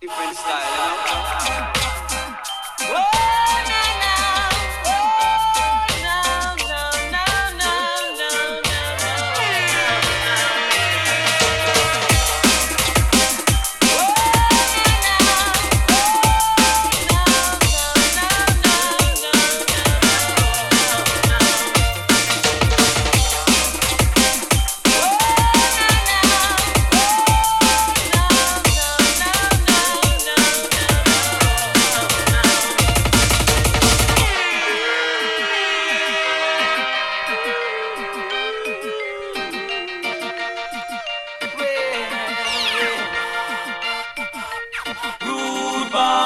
Different style, Rude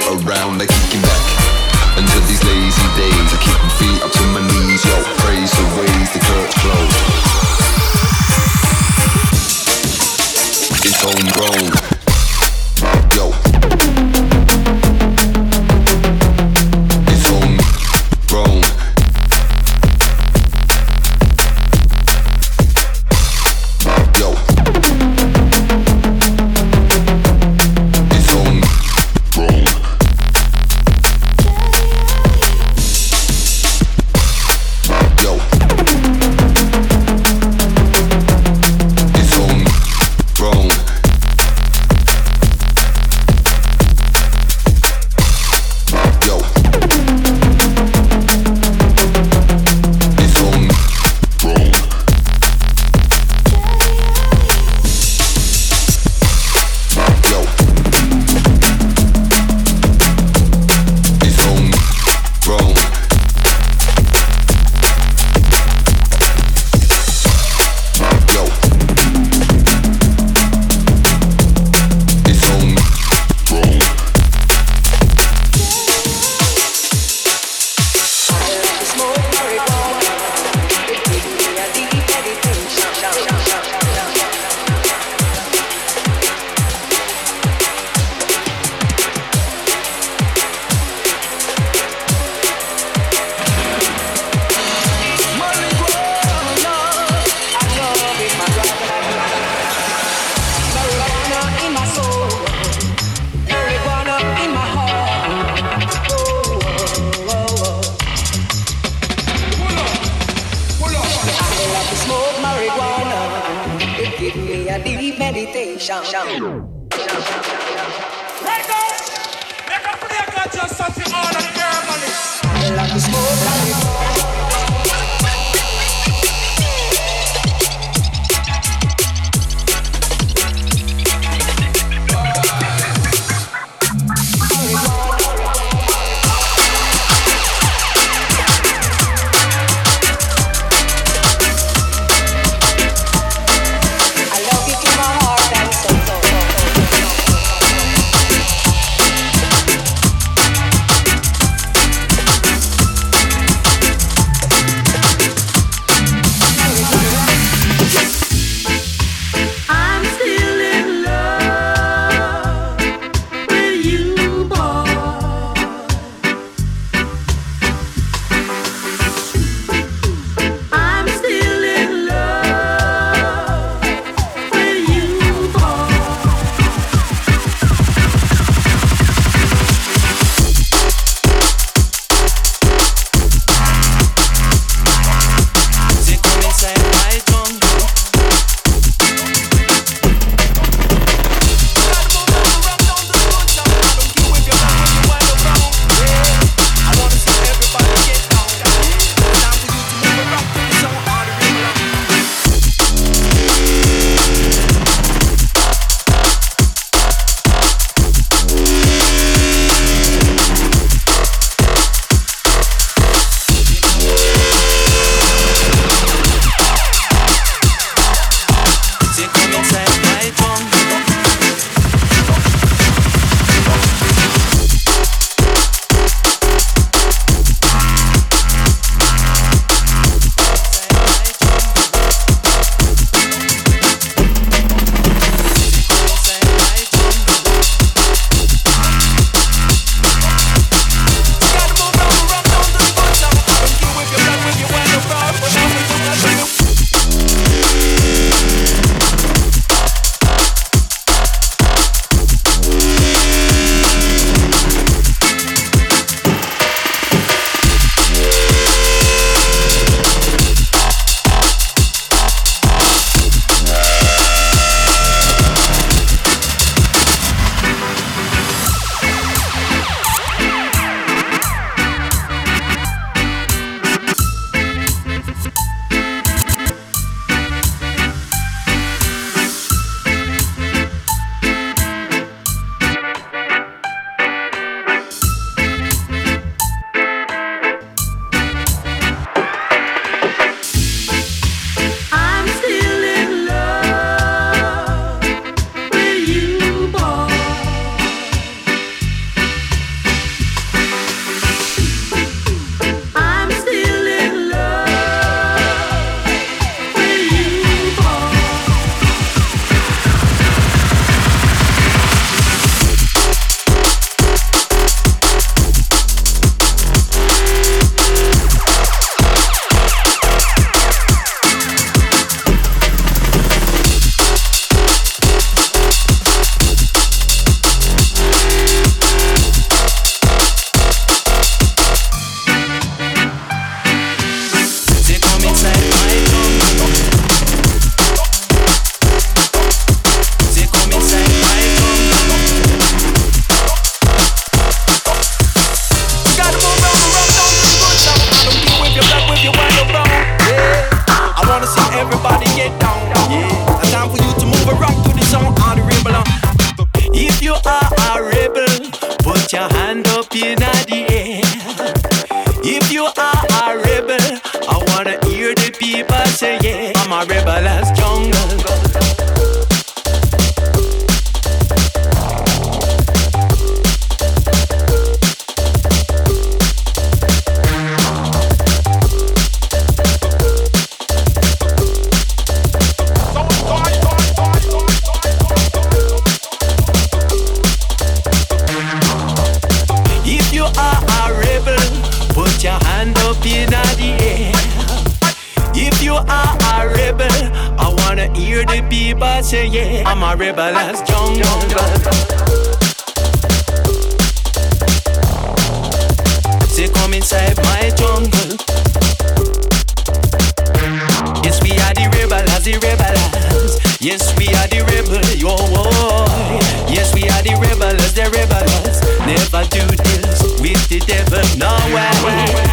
Around, they kicking Like a smoke, like a rebel. I wanna hear the people say, yeah, I'm a rebel. Rebel as jungle. Say, come inside my jungle. Yes, we are the rebel as the rebels. Yes, we are the rebel, yo boy. Yes, we are the rebels, the rebels. Never do this with the devil, no way.